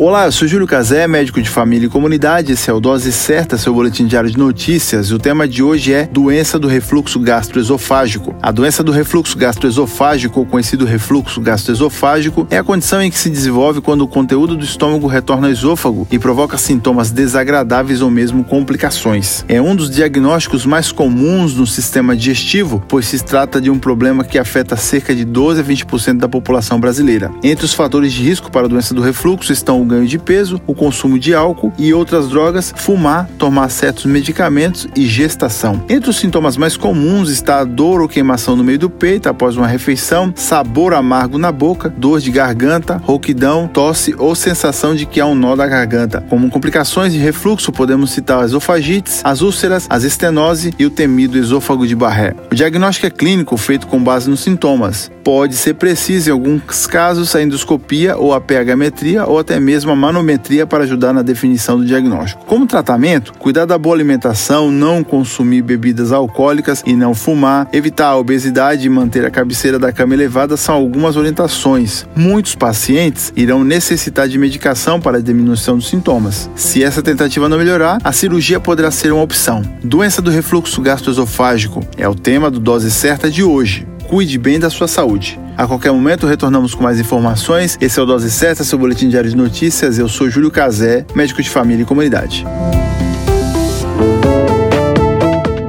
Olá, eu sou Júlio Cazé, médico de família e comunidade. Esse é o Dose Certa, seu boletim diário de notícias. E o tema de hoje é doença do refluxo gastroesofágico. A doença do refluxo gastroesofágico, ou conhecido refluxo gastroesofágico, é a condição em que se desenvolve quando o conteúdo do estômago retorna ao esôfago e provoca sintomas desagradáveis ou mesmo complicações. É um dos diagnósticos mais comuns no sistema digestivo, pois se trata de um problema que afeta cerca de 12 a 20% da população brasileira. Entre os fatores de risco para a doença do refluxo estão ganho de peso, o consumo de álcool e outras drogas, fumar, tomar certos medicamentos e gestação. Entre os sintomas mais comuns está a dor ou queimação no meio do peito após uma refeição, sabor amargo na boca, dor de garganta, rouquidão, tosse ou sensação de que há um nó da garganta. Como complicações de refluxo, podemos citar as esofagites, as úlceras, as estenose e o temido esôfago de Barré. O diagnóstico é clínico feito com base nos sintomas. Pode ser preciso, em alguns casos, a endoscopia ou a pH-metria ou até mesmo mesmo a manometria para ajudar na definição do diagnóstico. Como tratamento, cuidar da boa alimentação, não consumir bebidas alcoólicas e não fumar, evitar a obesidade e manter a cabeceira da cama elevada são algumas orientações. Muitos pacientes irão necessitar de medicação para a diminuição dos sintomas. Se essa tentativa não melhorar, a cirurgia poderá ser uma opção. Doença do refluxo gastroesofágico é o tema do Dose Certa de hoje. Cuide bem da sua saúde. A qualquer momento retornamos com mais informações. Esse é o Dose Certa, seu boletim diário de notícias. Eu sou Júlio Cazé, médico de família e comunidade.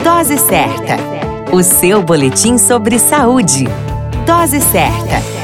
Dose Certa, o seu boletim sobre saúde. Dose Certa.